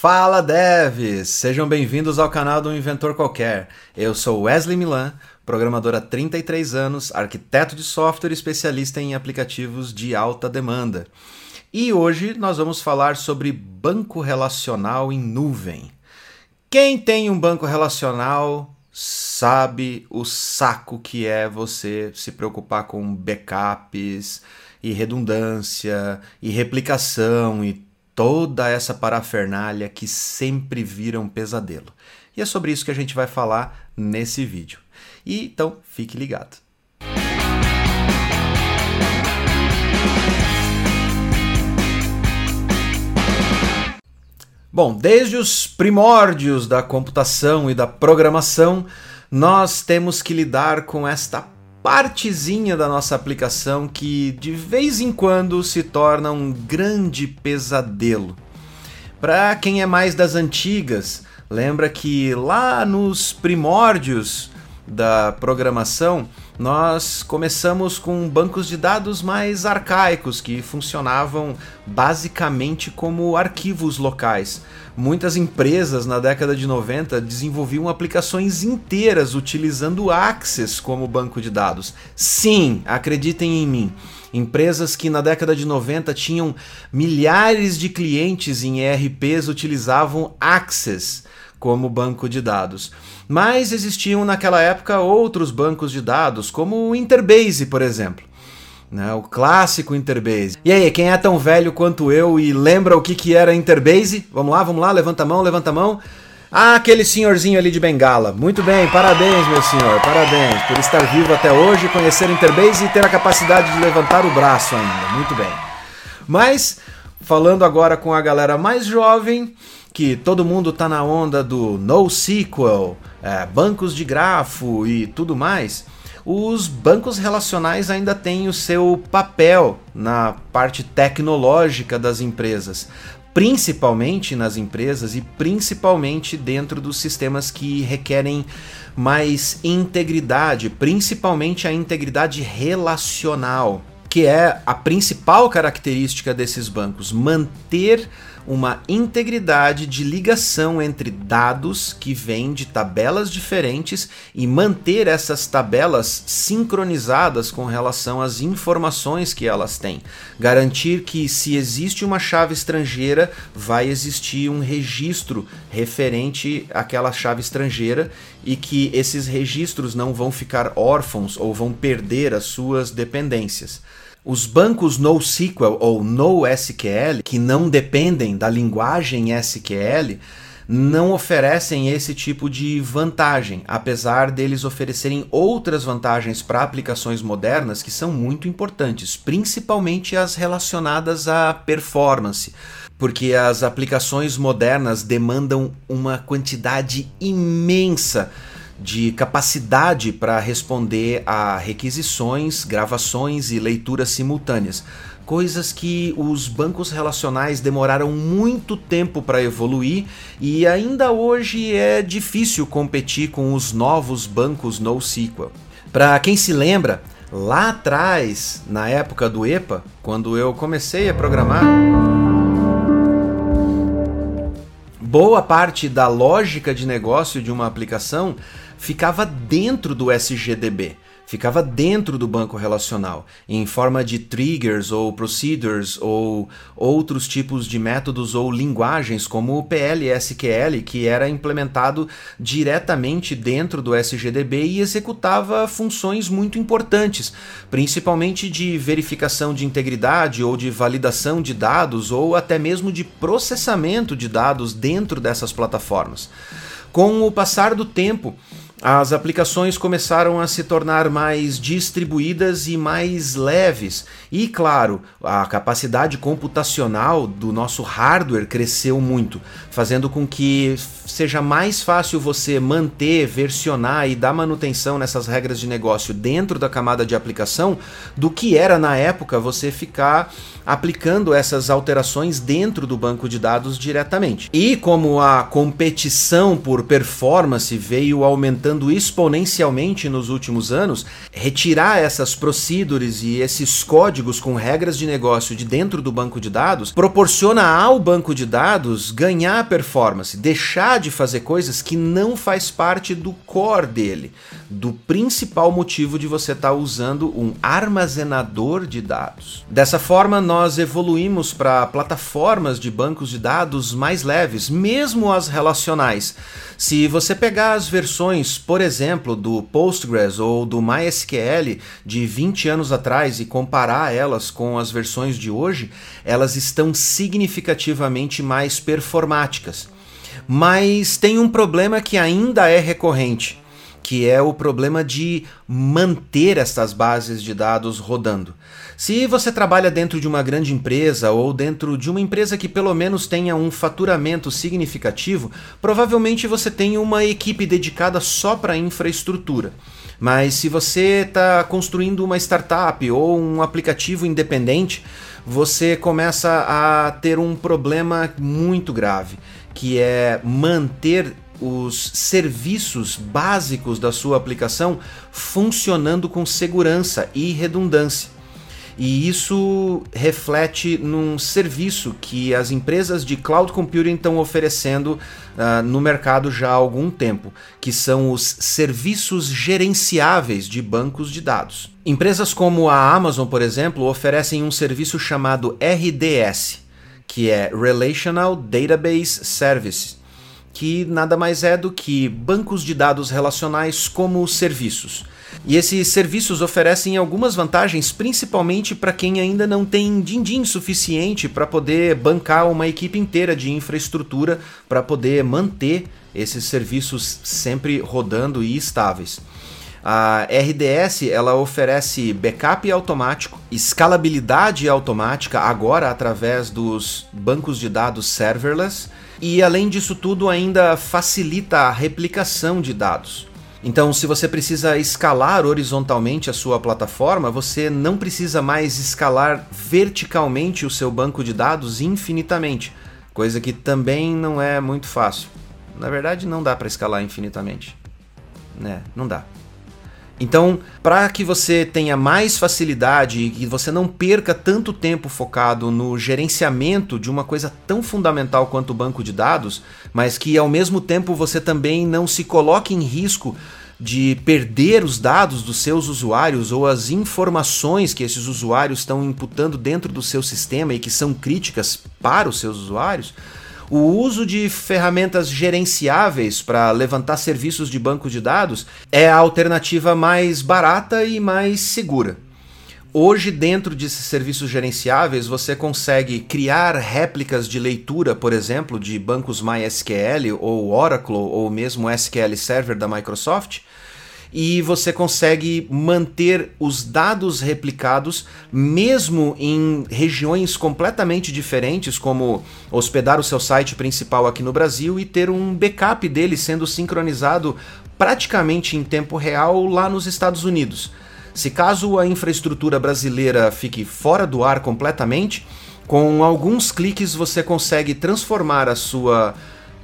Fala devs! Sejam bem-vindos ao canal do Inventor Qualquer. Eu sou Wesley Milan, programador há 33 anos, arquiteto de software especialista em aplicativos de alta demanda. E hoje nós vamos falar sobre banco relacional em nuvem. Quem tem um banco relacional sabe o saco que é você se preocupar com backups e redundância e replicação e toda essa parafernália que sempre vira um pesadelo. E é sobre isso que a gente vai falar nesse vídeo. E então fique ligado. Bom, desde os primórdios da computação e da programação, nós temos que lidar com esta partezinha da nossa aplicação que de vez em quando se torna um grande pesadelo. Para quem é mais das antigas, lembra que lá nos primórdios da programação, nós começamos com bancos de dados mais arcaicos que funcionavam basicamente como arquivos locais. Muitas empresas na década de 90 desenvolviam aplicações inteiras utilizando Access como banco de dados. Sim, acreditem em mim. Empresas que na década de 90 tinham milhares de clientes em ERPs utilizavam Access como banco de dados. Mas existiam naquela época outros bancos de dados, como o Interbase, por exemplo. Né, o clássico Interbase. E aí, quem é tão velho quanto eu e lembra o que, que era Interbase? Vamos lá, vamos lá, levanta a mão, levanta a mão. Ah, aquele senhorzinho ali de bengala. Muito bem, parabéns, meu senhor, parabéns por estar vivo até hoje, conhecer Interbase e ter a capacidade de levantar o braço ainda. Muito bem. Mas, falando agora com a galera mais jovem, que todo mundo tá na onda do NoSQL, é, bancos de grafo e tudo mais, os bancos relacionais ainda têm o seu papel na parte tecnológica das empresas, principalmente nas empresas e principalmente dentro dos sistemas que requerem mais integridade, principalmente a integridade relacional, que é a principal característica desses bancos, manter uma integridade de ligação entre dados que vêm de tabelas diferentes e manter essas tabelas sincronizadas com relação às informações que elas têm. Garantir que, se existe uma chave estrangeira, vai existir um registro referente àquela chave estrangeira e que esses registros não vão ficar órfãos ou vão perder as suas dependências. Os bancos NoSQL ou NoSQL, que não dependem da linguagem SQL, não oferecem esse tipo de vantagem, apesar deles oferecerem outras vantagens para aplicações modernas que são muito importantes, principalmente as relacionadas à performance, porque as aplicações modernas demandam uma quantidade imensa de capacidade para responder a requisições, gravações e leituras simultâneas. Coisas que os bancos relacionais demoraram muito tempo para evoluir e ainda hoje é difícil competir com os novos bancos NoSQL. Para quem se lembra, lá atrás, na época do EPA, quando eu comecei a programar, boa parte da lógica de negócio de uma aplicação ficava dentro do SGDB, ficava dentro do banco relacional, em forma de triggers ou procedures ou outros tipos de métodos ou linguagens, como o PLSQL, que era implementado diretamente dentro do SGDB e executava funções muito importantes, principalmente de verificação de integridade ou de validação de dados ou até mesmo de processamento de dados dentro dessas plataformas. Com o passar do tempo, as aplicações começaram a se tornar mais distribuídas e mais leves. E, claro, a capacidade computacional do nosso hardware cresceu muito, fazendo com que seja mais fácil você manter, versionar e dar manutenção nessas regras de negócio dentro da camada de aplicação do que era na época você ficar aplicando essas alterações dentro do banco de dados diretamente. E como a competição por performance veio aumentando aumentando exponencialmente nos últimos anos, retirar essas procedures e esses códigos com regras de negócio de dentro do banco de dados proporciona ao banco de dados ganhar performance, deixar de fazer coisas que não faz parte do core dele, do principal motivo de você estar tá usando um armazenador de dados. Dessa forma, nós evoluímos para plataformas de bancos de dados mais leves, mesmo as relacionais. Se você pegar as versões, por exemplo, do Postgres ou do MySQL de 20 anos atrás e comparar elas com as versões de hoje, elas estão significativamente mais performáticas. Mas tem um problema que ainda é recorrente que é o problema de manter essas bases de dados rodando. Se você trabalha dentro de uma grande empresa ou dentro de uma empresa que pelo menos tenha um faturamento significativo, provavelmente você tem uma equipe dedicada só para infraestrutura. Mas se você está construindo uma startup ou um aplicativo independente, você começa a ter um problema muito grave, que é manter os serviços básicos da sua aplicação funcionando com segurança e redundância. E isso reflete num serviço que as empresas de cloud computing estão oferecendo uh, no mercado já há algum tempo, que são os serviços gerenciáveis de bancos de dados. Empresas como a Amazon, por exemplo, oferecem um serviço chamado RDS, que é Relational Database Service que nada mais é do que bancos de dados relacionais como serviços. E esses serviços oferecem algumas vantagens, principalmente para quem ainda não tem din-din suficiente para poder bancar uma equipe inteira de infraestrutura para poder manter esses serviços sempre rodando e estáveis. A RDS ela oferece backup automático, escalabilidade automática agora através dos bancos de dados serverless e além disso tudo ainda facilita a replicação de dados. Então, se você precisa escalar horizontalmente a sua plataforma, você não precisa mais escalar verticalmente o seu banco de dados infinitamente, coisa que também não é muito fácil. Na verdade, não dá para escalar infinitamente. Né? Não dá. Então, para que você tenha mais facilidade e que você não perca tanto tempo focado no gerenciamento de uma coisa tão fundamental quanto o banco de dados, mas que ao mesmo tempo você também não se coloque em risco de perder os dados dos seus usuários ou as informações que esses usuários estão imputando dentro do seu sistema e que são críticas para os seus usuários, o uso de ferramentas gerenciáveis para levantar serviços de banco de dados é a alternativa mais barata e mais segura. Hoje, dentro desses serviços gerenciáveis, você consegue criar réplicas de leitura, por exemplo, de bancos MySQL ou Oracle ou mesmo SQL Server da Microsoft, e você consegue manter os dados replicados mesmo em regiões completamente diferentes, como hospedar o seu site principal aqui no Brasil e ter um backup dele sendo sincronizado praticamente em tempo real lá nos Estados Unidos. Se caso a infraestrutura brasileira fique fora do ar completamente, com alguns cliques você consegue transformar a sua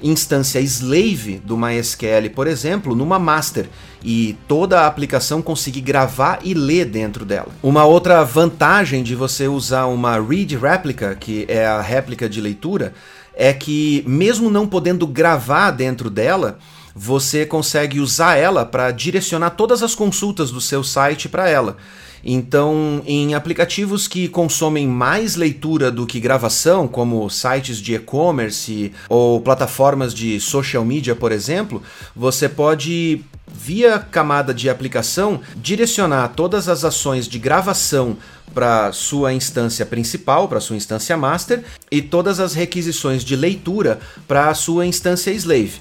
instância slave do MySQL, por exemplo, numa master e toda a aplicação conseguir gravar e ler dentro dela. Uma outra vantagem de você usar uma read replica, que é a réplica de leitura, é que mesmo não podendo gravar dentro dela, você consegue usar ela para direcionar todas as consultas do seu site para ela. Então, em aplicativos que consomem mais leitura do que gravação, como sites de e-commerce ou plataformas de social media, por exemplo, você pode via camada de aplicação direcionar todas as ações de gravação para sua instância principal, para sua instância master, e todas as requisições de leitura para a sua instância slave.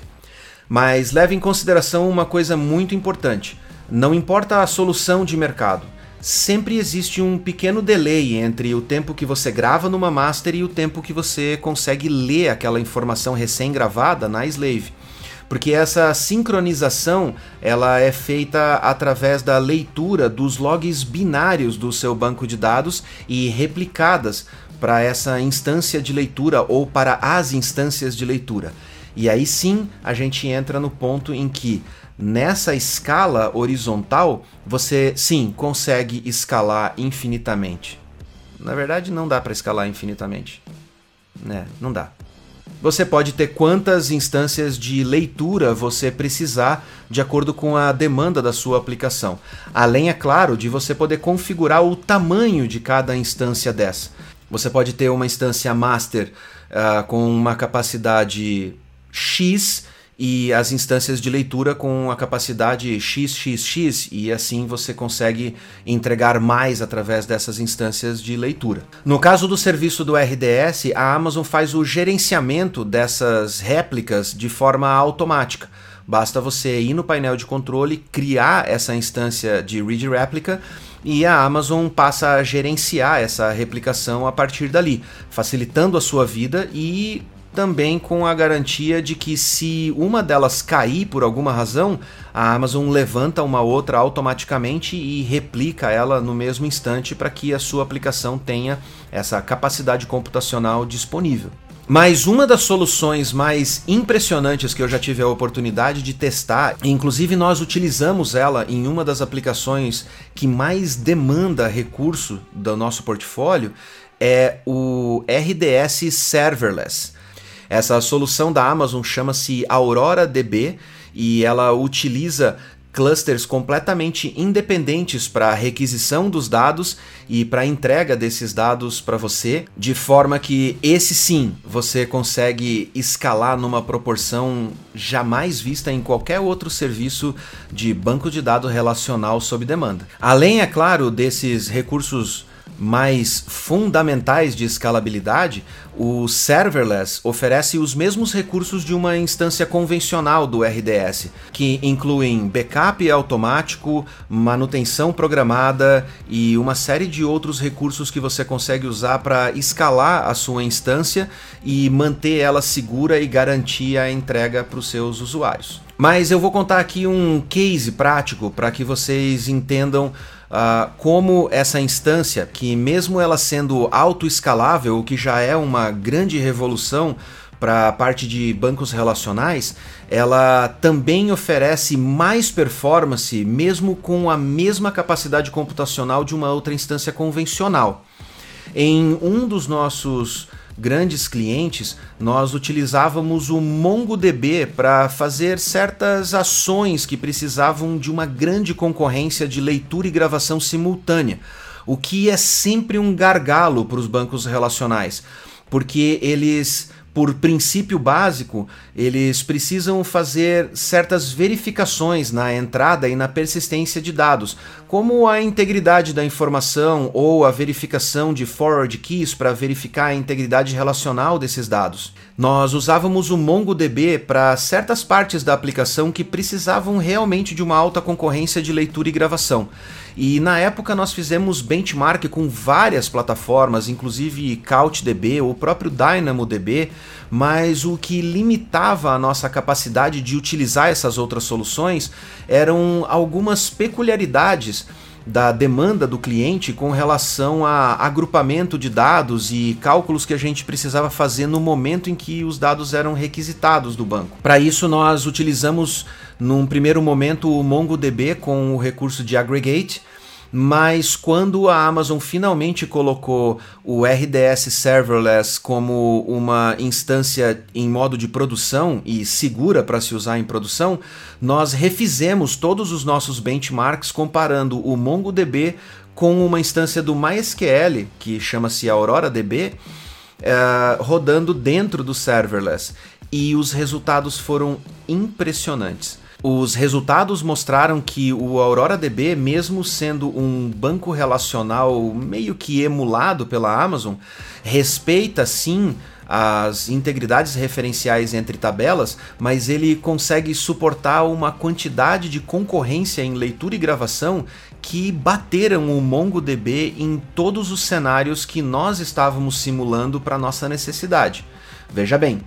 Mas leve em consideração uma coisa muito importante: não importa a solução de mercado, sempre existe um pequeno delay entre o tempo que você grava numa master e o tempo que você consegue ler aquela informação recém-gravada na slave. Porque essa sincronização ela é feita através da leitura dos logs binários do seu banco de dados e replicadas para essa instância de leitura ou para as instâncias de leitura. E aí sim a gente entra no ponto em que nessa escala horizontal você sim consegue escalar infinitamente. Na verdade, não dá para escalar infinitamente. Né? Não dá. Você pode ter quantas instâncias de leitura você precisar de acordo com a demanda da sua aplicação. Além, é claro, de você poder configurar o tamanho de cada instância dessa. Você pode ter uma instância master uh, com uma capacidade X e as instâncias de leitura com a capacidade XXX e assim você consegue entregar mais através dessas instâncias de leitura. No caso do serviço do RDS, a Amazon faz o gerenciamento dessas réplicas de forma automática. Basta você ir no painel de controle, criar essa instância de Read Replica e a Amazon passa a gerenciar essa replicação a partir dali, facilitando a sua vida e também com a garantia de que se uma delas cair por alguma razão, a Amazon levanta uma outra automaticamente e replica ela no mesmo instante para que a sua aplicação tenha essa capacidade computacional disponível. Mas uma das soluções mais impressionantes que eu já tive a oportunidade de testar, inclusive nós utilizamos ela em uma das aplicações que mais demanda recurso do nosso portfólio, é o RDS Serverless. Essa solução da Amazon chama-se Aurora DB e ela utiliza clusters completamente independentes para requisição dos dados e para entrega desses dados para você, de forma que esse sim você consegue escalar numa proporção jamais vista em qualquer outro serviço de banco de dados relacional sob demanda. Além, é claro, desses recursos mais fundamentais de escalabilidade, o serverless oferece os mesmos recursos de uma instância convencional do RDS, que incluem backup automático, manutenção programada e uma série de outros recursos que você consegue usar para escalar a sua instância e manter ela segura e garantir a entrega para os seus usuários. Mas eu vou contar aqui um case prático para que vocês entendam Uh, como essa instância, que mesmo ela sendo autoescalável, o que já é uma grande revolução para a parte de bancos relacionais, ela também oferece mais performance, mesmo com a mesma capacidade computacional de uma outra instância convencional. Em um dos nossos grandes clientes, nós utilizávamos o MongoDB para fazer certas ações que precisavam de uma grande concorrência de leitura e gravação simultânea, o que é sempre um gargalo para os bancos relacionais, porque eles por princípio básico, eles precisam fazer certas verificações na entrada e na persistência de dados, como a integridade da informação ou a verificação de forward keys para verificar a integridade relacional desses dados. Nós usávamos o MongoDB para certas partes da aplicação que precisavam realmente de uma alta concorrência de leitura e gravação. E na época nós fizemos benchmark com várias plataformas, inclusive CouchDB, o próprio DynamoDB, mas o que limitava a nossa capacidade de utilizar essas outras soluções eram algumas peculiaridades da demanda do cliente com relação a agrupamento de dados e cálculos que a gente precisava fazer no momento em que os dados eram requisitados do banco. Para isso, nós utilizamos, num primeiro momento, o MongoDB com o recurso de aggregate mas quando a Amazon finalmente colocou o RDS Serverless como uma instância em modo de produção e segura para se usar em produção, nós refizemos todos os nossos benchmarks comparando o MongoDB com uma instância do MySQL, que chama-se Aurora DB, uh, rodando dentro do serverless. E os resultados foram impressionantes. Os resultados mostraram que o Aurora DB, mesmo sendo um banco relacional meio que emulado pela Amazon, respeita sim as integridades referenciais entre tabelas, mas ele consegue suportar uma quantidade de concorrência em leitura e gravação que bateram o MongoDB em todos os cenários que nós estávamos simulando para nossa necessidade. Veja bem,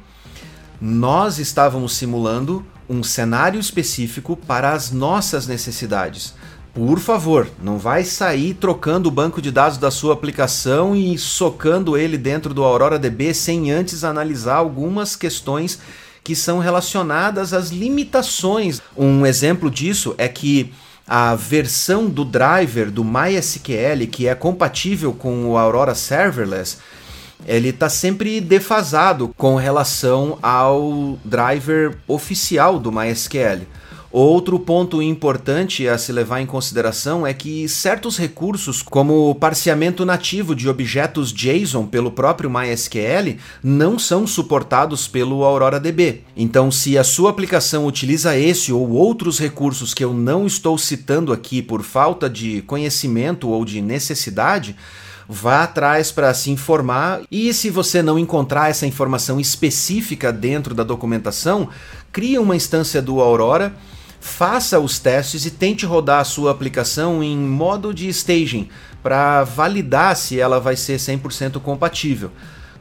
nós estávamos simulando um cenário específico para as nossas necessidades. Por favor, não vai sair trocando o banco de dados da sua aplicação e socando ele dentro do Aurora DB sem antes analisar algumas questões que são relacionadas às limitações. Um exemplo disso é que a versão do driver do MySQL que é compatível com o Aurora Serverless, ele está sempre defasado com relação ao driver oficial do MySQL. Outro ponto importante a se levar em consideração é que certos recursos, como o parseamento nativo de objetos JSON pelo próprio MySQL, não são suportados pelo Aurora DB. Então, se a sua aplicação utiliza esse ou outros recursos que eu não estou citando aqui por falta de conhecimento ou de necessidade, vá atrás para se informar e se você não encontrar essa informação específica dentro da documentação, crie uma instância do Aurora faça os testes e tente rodar a sua aplicação em modo de staging para validar se ela vai ser 100% compatível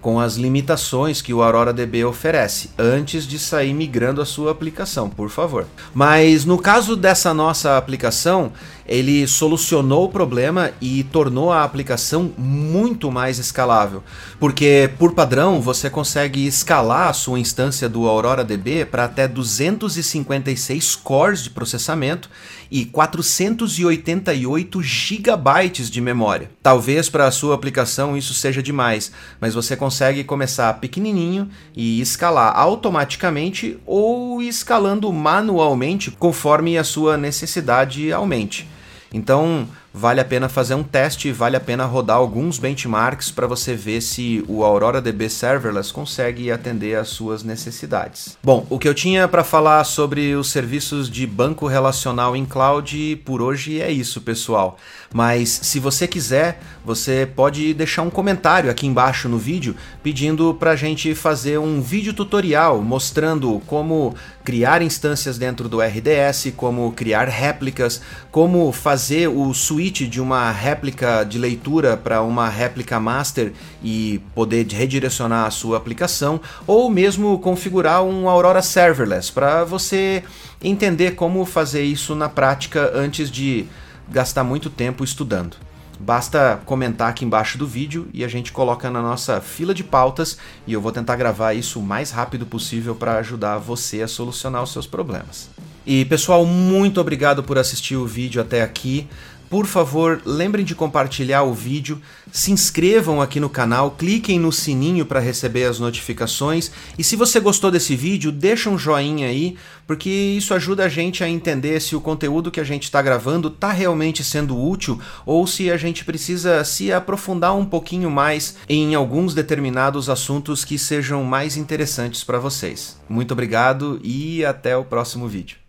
com as limitações que o Aurora DB oferece, antes de sair migrando a sua aplicação, por favor. Mas no caso dessa nossa aplicação, ele solucionou o problema e tornou a aplicação muito mais escalável, porque por padrão você consegue escalar a sua instância do Aurora DB para até 256 cores de processamento e 488 gigabytes de memória. Talvez para a sua aplicação isso seja demais, mas você consegue começar pequenininho e escalar automaticamente ou escalando manualmente conforme a sua necessidade aumente. Então, vale a pena fazer um teste, vale a pena rodar alguns benchmarks para você ver se o Aurora DB Serverless consegue atender às suas necessidades. Bom, o que eu tinha para falar sobre os serviços de banco relacional em cloud por hoje é isso, pessoal. Mas se você quiser, você pode deixar um comentário aqui embaixo no vídeo pedindo para a gente fazer um vídeo tutorial mostrando como criar instâncias dentro do RDS, como criar réplicas, como fazer o switch switch de uma réplica de leitura para uma réplica master e poder redirecionar a sua aplicação, ou mesmo configurar um Aurora Serverless para você entender como fazer isso na prática antes de gastar muito tempo estudando. Basta comentar aqui embaixo do vídeo e a gente coloca na nossa fila de pautas e eu vou tentar gravar isso o mais rápido possível para ajudar você a solucionar os seus problemas. E pessoal, muito obrigado por assistir o vídeo até aqui. Por favor, lembrem de compartilhar o vídeo, se inscrevam aqui no canal, cliquem no sininho para receber as notificações e se você gostou desse vídeo, deixa um joinha aí, porque isso ajuda a gente a entender se o conteúdo que a gente está gravando está realmente sendo útil ou se a gente precisa se aprofundar um pouquinho mais em alguns determinados assuntos que sejam mais interessantes para vocês. Muito obrigado e até o próximo vídeo.